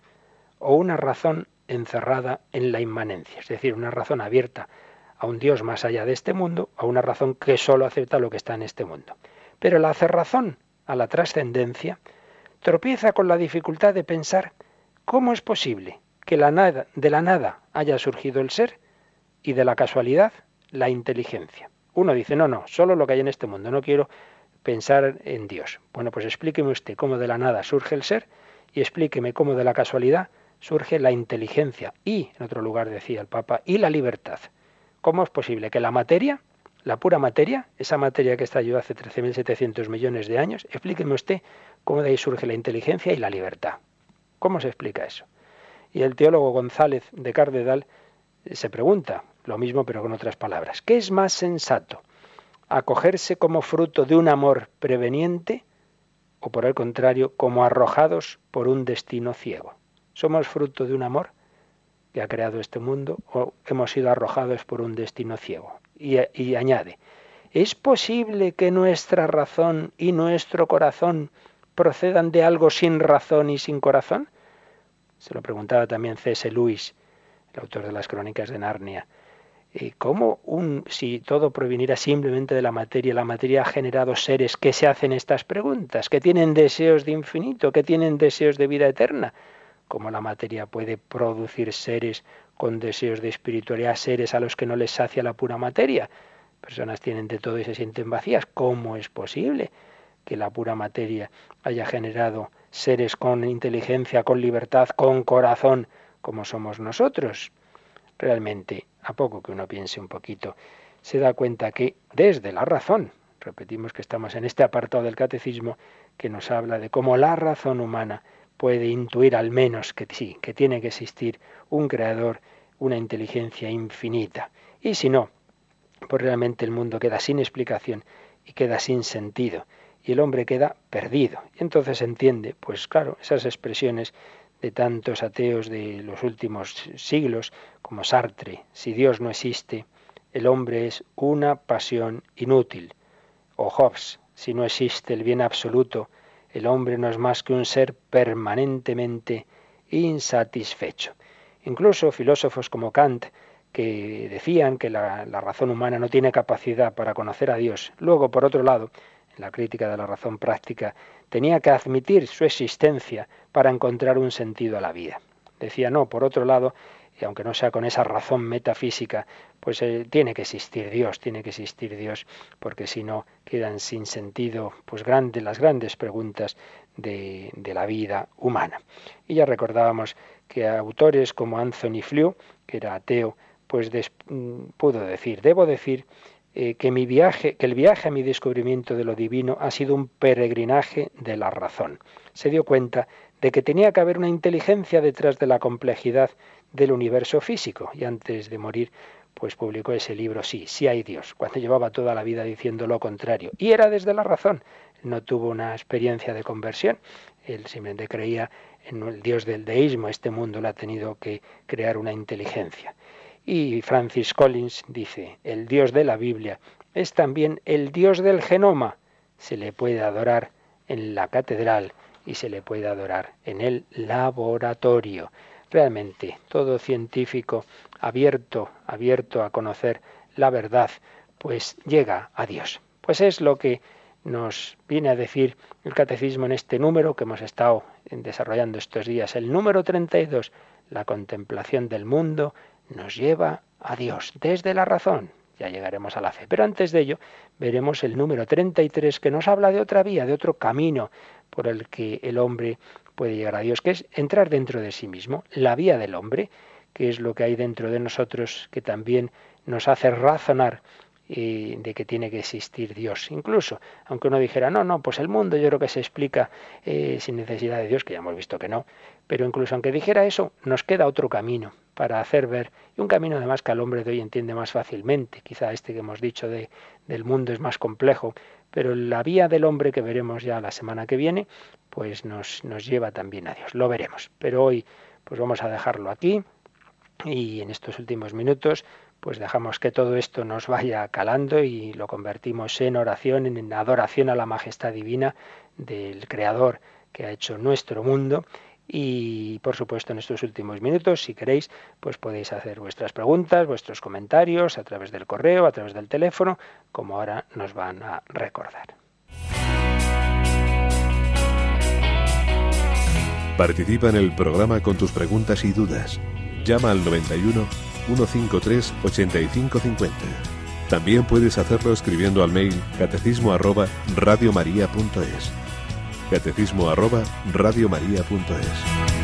o una razón encerrada en la inmanencia, es decir, una razón abierta a un Dios más allá de este mundo, a una razón que solo acepta lo que está en este mundo. Pero la razón a la trascendencia tropieza con la dificultad de pensar cómo es posible que la nada, de la nada haya surgido el ser y de la casualidad la inteligencia. Uno dice, no, no, solo lo que hay en este mundo, no quiero pensar en Dios. Bueno, pues explíqueme usted cómo de la nada surge el ser y explíqueme cómo de la casualidad surge la inteligencia y, en otro lugar decía el Papa, y la libertad. ¿Cómo es posible que la materia, la pura materia, esa materia que estalló hace 13.700 millones de años, explíqueme usted cómo de ahí surge la inteligencia y la libertad. ¿Cómo se explica eso? Y el teólogo González de Cardedal se pregunta, lo mismo pero con otras palabras, ¿qué es más sensato? ¿Acogerse como fruto de un amor preveniente o por el contrario, como arrojados por un destino ciego? ¿Somos fruto de un amor que ha creado este mundo o hemos sido arrojados por un destino ciego? Y, y añade, ¿es posible que nuestra razón y nuestro corazón procedan de algo sin razón y sin corazón? Se lo preguntaba también C.S. Lewis, el autor de las crónicas de Narnia. ¿Cómo un, si todo proviniera simplemente de la materia, la materia ha generado seres que se hacen estas preguntas, que tienen deseos de infinito, que tienen deseos de vida eterna? ¿Cómo la materia puede producir seres con deseos de espiritualidad, seres a los que no les sacia la pura materia? Personas tienen de todo y se sienten vacías. ¿Cómo es posible? que la pura materia haya generado seres con inteligencia, con libertad, con corazón, como somos nosotros. Realmente, a poco que uno piense un poquito, se da cuenta que desde la razón, repetimos que estamos en este apartado del catecismo que nos habla de cómo la razón humana puede intuir al menos que sí, que tiene que existir un creador, una inteligencia infinita. Y si no, pues realmente el mundo queda sin explicación y queda sin sentido y el hombre queda perdido. Y entonces entiende, pues claro, esas expresiones de tantos ateos de los últimos siglos, como Sartre, si Dios no existe, el hombre es una pasión inútil. O Hobbes, si no existe el bien absoluto, el hombre no es más que un ser permanentemente insatisfecho. Incluso filósofos como Kant, que decían que la, razón humana no tiene capacidad para conocer a Dios, luego, por otro lado, la crítica de la razón práctica, tenía que admitir su existencia para encontrar un sentido a la vida. Decía, no, por otro lado, y aunque no sea con esa razón metafísica, pues eh, tiene que existir Dios, tiene que existir Dios, porque si no quedan sin sentido pues grandes, las grandes preguntas de, de la vida humana. Y ya recordábamos que autores como Anthony Flew, que era ateo, pues mm, pudo decir, debo decir eh, que mi viaje, que el viaje a mi descubrimiento de lo divino ha sido un peregrinaje de la razón. Se dio cuenta de que tenía que haber una inteligencia detrás de la complejidad del universo físico y antes de morir pues publicó ese libro Sí, sí hay Dios, cuando llevaba toda la vida diciendo lo contrario. Y era desde la razón. No tuvo una experiencia de conversión. Él simplemente creía en el Dios del deísmo. Este mundo le ha tenido que crear una inteligencia. Y Francis Collins dice, el Dios de la Biblia es también el Dios del genoma. Se le puede adorar en la catedral y se le puede adorar en el laboratorio. Realmente, todo científico abierto, abierto a conocer la verdad, pues llega a Dios. Pues es lo que nos viene a decir el catecismo en este número que hemos estado desarrollando estos días, el número 32, la contemplación del mundo nos lleva a Dios desde la razón. Ya llegaremos a la fe. Pero antes de ello, veremos el número 33 que nos habla de otra vía, de otro camino por el que el hombre puede llegar a Dios, que es entrar dentro de sí mismo, la vía del hombre, que es lo que hay dentro de nosotros que también nos hace razonar de que tiene que existir Dios. Incluso, aunque uno dijera, no, no, pues el mundo yo creo que se explica eh, sin necesidad de Dios, que ya hemos visto que no, pero incluso aunque dijera eso, nos queda otro camino para hacer ver, y un camino además que al hombre de hoy entiende más fácilmente, quizá este que hemos dicho de, del mundo es más complejo, pero la vía del hombre que veremos ya la semana que viene, pues nos, nos lleva también a Dios, lo veremos. Pero hoy pues vamos a dejarlo aquí y en estos últimos minutos pues dejamos que todo esto nos vaya calando y lo convertimos en oración, en adoración a la majestad divina del Creador que ha hecho nuestro mundo. Y por supuesto en estos últimos minutos, si queréis, pues podéis hacer vuestras preguntas, vuestros comentarios a través del correo, a través del teléfono, como ahora nos van a recordar. Participa en el programa con tus preguntas y dudas. Llama al 91 153 8550. También puedes hacerlo escribiendo al mail catecismo arroba radiomaria.es. Catecismo arroba radiomaria.es.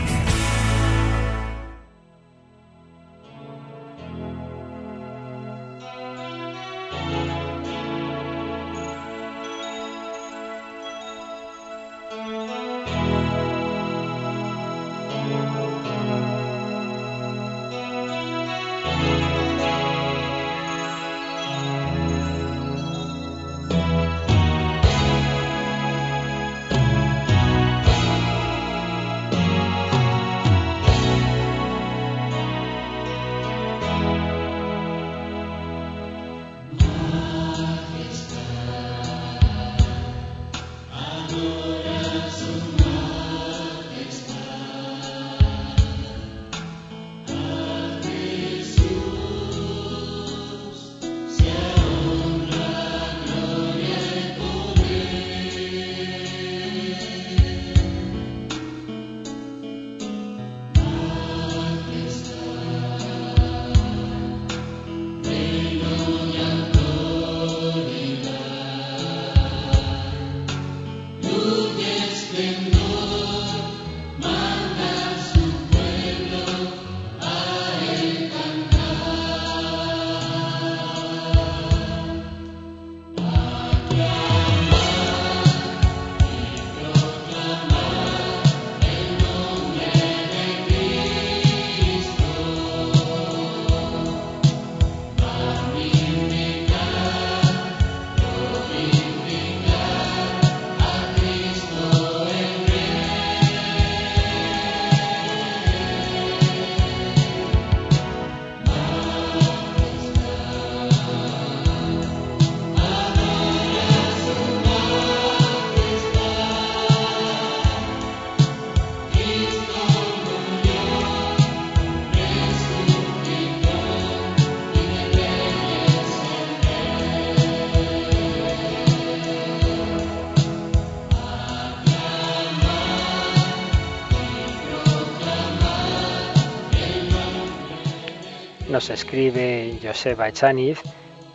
Nos escribe Joseba Echaniz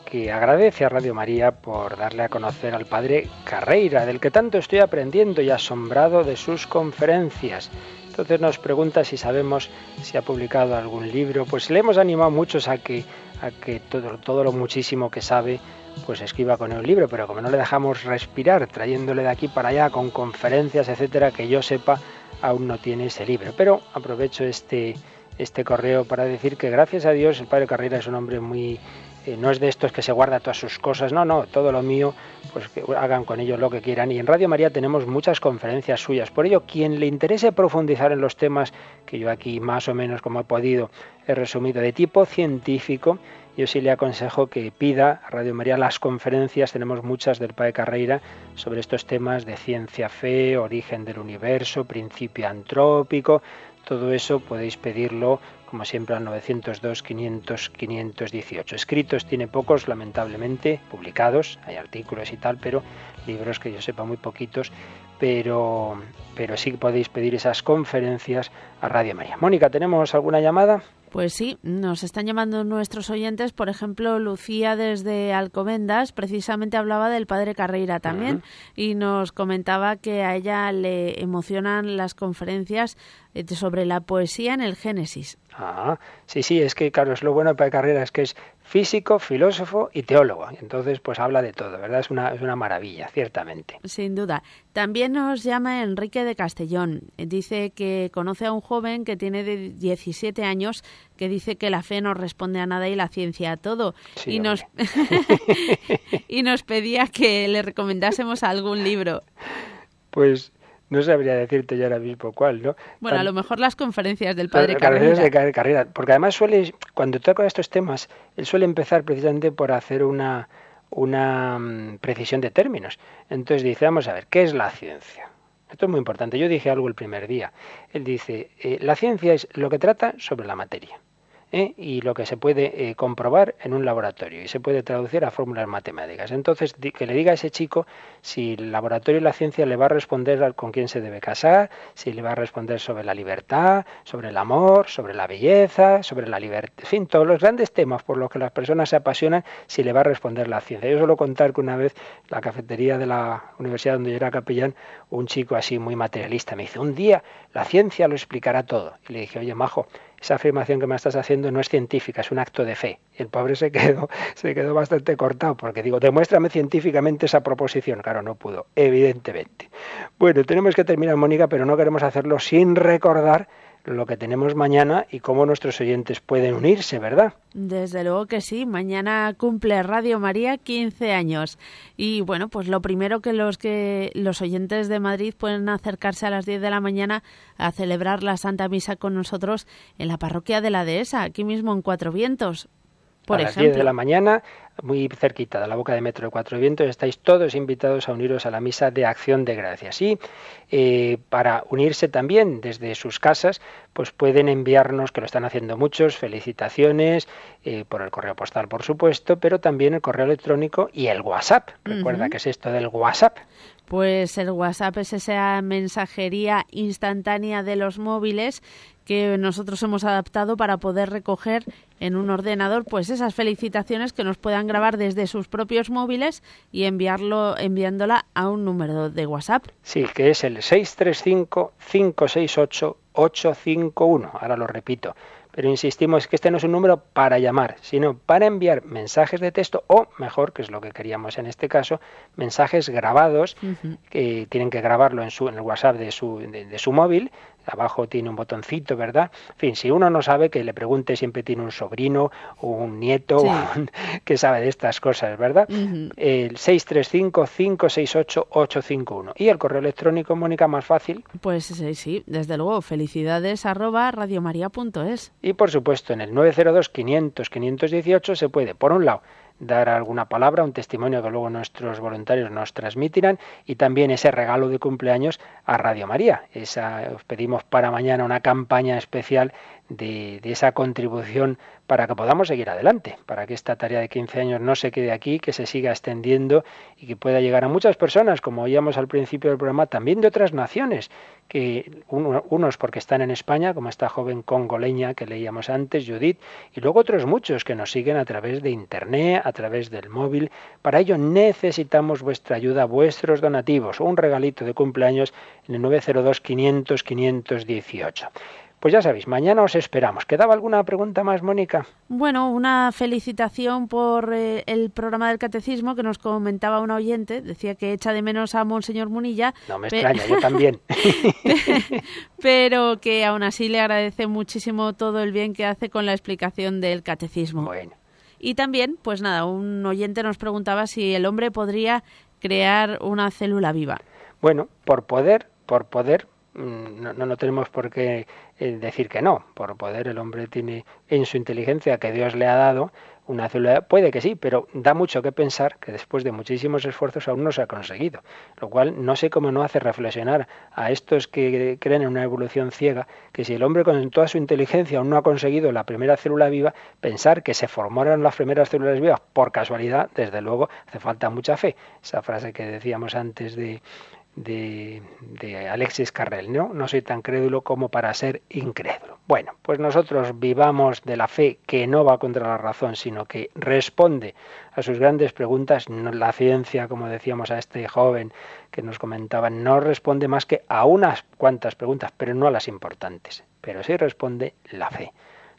que agradece a Radio María por darle a conocer al padre Carreira, del que tanto estoy aprendiendo y asombrado de sus conferencias. Entonces nos pregunta si sabemos si ha publicado algún libro. Pues le hemos animado muchos a que, a que todo, todo lo muchísimo que sabe pues escriba con un libro, pero como no le dejamos respirar, trayéndole de aquí para allá con conferencias, etcétera, que yo sepa, aún no tiene ese libro. Pero aprovecho este, este correo para decir que gracias a Dios el padre Carrera es un hombre muy eh, no es de estos que se guarda todas sus cosas, no, no, todo lo mío, pues que hagan con ellos lo que quieran. Y en Radio María tenemos muchas conferencias suyas. Por ello, quien le interese profundizar en los temas que yo aquí más o menos como he podido he resumido de tipo científico, yo sí le aconsejo que pida a Radio María las conferencias, tenemos muchas del Padre Carreira, sobre estos temas de ciencia fe, origen del universo, principio antrópico, todo eso podéis pedirlo como siempre al 902 500 518. Escritos tiene pocos, lamentablemente, publicados, hay artículos y tal, pero libros que yo sepa muy poquitos, pero, pero sí podéis pedir esas conferencias a Radio María. Mónica, ¿tenemos alguna llamada? Pues sí, nos están llamando nuestros oyentes. Por ejemplo, Lucía desde Alcobendas precisamente hablaba del padre Carreira también y nos comentaba que a ella le emocionan las conferencias eh, sobre la poesía en el Génesis. Ah, sí, sí, es que claro, es lo bueno para Carrera, es que es físico, filósofo y teólogo. Entonces, pues habla de todo, ¿verdad? Es una, es una maravilla, ciertamente. Sin duda. También nos llama Enrique de Castellón. Dice que conoce a un joven que tiene de 17 años que dice que la fe no responde a nada y la ciencia a todo. y, nos y nos pedía que le recomendásemos algún libro. Pues no sabría decirte ya ahora mismo cuál, ¿no? Bueno, a lo mejor las conferencias del padre Carrera. de Carrera. Porque además suele, cuando toca estos temas, él suele empezar precisamente por hacer una, una mm, precisión de términos. Entonces dice, vamos a ver, ¿qué es la ciencia? Esto es muy importante. Yo dije algo el primer día. Él dice, eh, la ciencia es lo que trata sobre la materia. ¿Eh? y lo que se puede eh, comprobar en un laboratorio y se puede traducir a fórmulas matemáticas. Entonces, que le diga a ese chico si el laboratorio y la ciencia le va a responder con quién se debe casar, si le va a responder sobre la libertad, sobre el amor, sobre la belleza, sobre la libertad, en fin, todos los grandes temas por los que las personas se apasionan, si le va a responder la ciencia. Yo suelo contar que una vez la cafetería de la universidad donde yo era capellán, un chico así muy materialista me dice, un día la ciencia lo explicará todo. Y le dije, oye, Majo, esa afirmación que me estás haciendo no es científica, es un acto de fe. Y el pobre se quedó, se quedó bastante cortado, porque digo, demuéstrame científicamente esa proposición. Claro, no pudo, evidentemente. Bueno, tenemos que terminar, Mónica, pero no queremos hacerlo sin recordar lo que tenemos mañana y cómo nuestros oyentes pueden unirse, ¿verdad? Desde luego que sí. Mañana cumple Radio María 15 años. Y bueno, pues lo primero que los que los oyentes de Madrid pueden acercarse a las 10 de la mañana a celebrar la Santa Misa con nosotros en la parroquia de la Dehesa, aquí mismo en Cuatro Vientos. Por a las 10 de la mañana muy cerquita de la boca de Metro de Cuatro Vientos. Estáis todos invitados a uniros a la misa de acción de gracias. Y eh, para unirse también desde sus casas, pues pueden enviarnos, que lo están haciendo muchos, felicitaciones eh, por el correo postal, por supuesto, pero también el correo electrónico y el WhatsApp. Recuerda que es esto del WhatsApp. Pues el WhatsApp es esa mensajería instantánea de los móviles que nosotros hemos adaptado para poder recoger en un ordenador pues esas felicitaciones que nos puedan grabar desde sus propios móviles y enviarlo enviándola a un número de WhatsApp. Sí, que es el 635 568 851. Ahora lo repito. Pero insistimos que este no es un número para llamar, sino para enviar mensajes de texto o, mejor, que es lo que queríamos en este caso, mensajes grabados, que tienen que grabarlo en, su, en el WhatsApp de su, de su móvil abajo tiene un botoncito, ¿verdad? En fin, si uno no sabe, que le pregunte, siempre tiene un sobrino o un nieto que sabe de estas cosas, ¿verdad? El 635-568-851. ¿Y el correo electrónico, Mónica, más fácil? Pues sí, sí, desde luego, felicidades arroba radiomaria.es. Y por supuesto, en el 902-500-518 se puede, por un lado, dar alguna palabra, un testimonio que luego nuestros voluntarios nos transmitirán y también ese regalo de cumpleaños a Radio María. Esa, os pedimos para mañana una campaña especial de, esa contribución para que podamos seguir adelante, para que esta tarea de 15 años no se quede aquí, que se siga extendiendo y que pueda llegar a muchas personas, como oíamos al principio del programa, también de otras naciones, que unos porque están en España, como esta joven congoleña que leíamos antes, Judith, y luego otros muchos que nos siguen a través de Internet, a través del móvil. Para ello necesitamos vuestra ayuda, vuestros donativos, un regalito de cumpleaños en el 902 500 518. Pues ya sabéis, mañana os esperamos. ¿Quedaba alguna pregunta más, Mónica? Bueno, una felicitación por eh, el programa del catecismo que nos comentaba un oyente. Decía que echa de menos a Monseñor Munilla. No me extraña, yo también. pero que aún así le agradece muchísimo todo el bien que hace con la explicación del catecismo. Bueno. Y también, pues nada, un oyente nos preguntaba si el hombre podría crear una célula viva. Bueno, por poder, por poder, no, no tenemos por qué decir que no. Por poder el hombre tiene en su inteligencia que Dios le ha dado una célula, puede que sí, pero da mucho que pensar que después de muchísimos esfuerzos aún no se ha conseguido. Lo cual no sé cómo no hace reflexionar a estos que creen en una evolución ciega, que si el hombre con toda su inteligencia aún no ha conseguido la primera célula viva, pensar que se formaron las primeras células vivas por casualidad, desde luego hace falta mucha fe. Esa frase que decíamos antes de de, Alexis Carrel, ¿no? No soy tan crédulo como para ser incrédulo. Bueno, pues nosotros vivamos de la fe que no va contra la razón, sino que responde a sus grandes preguntas. La ciencia, como decíamos a este joven que nos comentaba, no responde más que a unas cuantas preguntas, pero no a las importantes. Pero sí responde la fe.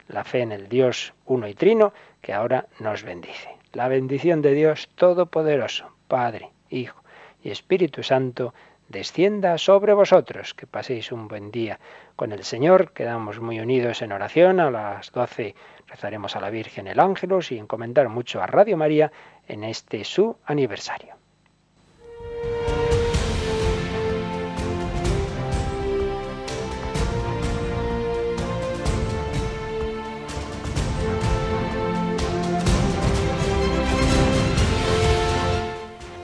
La fe en el Dios uno y trino que ahora nos bendice. La bendición de Dios Todopoderoso, Padre, Hijo y Espíritu Santo, descienda sobre vosotros. Que paséis un buen día con el Señor. Quedamos muy unidos en oración. A las doce rezaremos a la Virgen el Ángelos y encomendar mucho a Radio María en este su aniversario.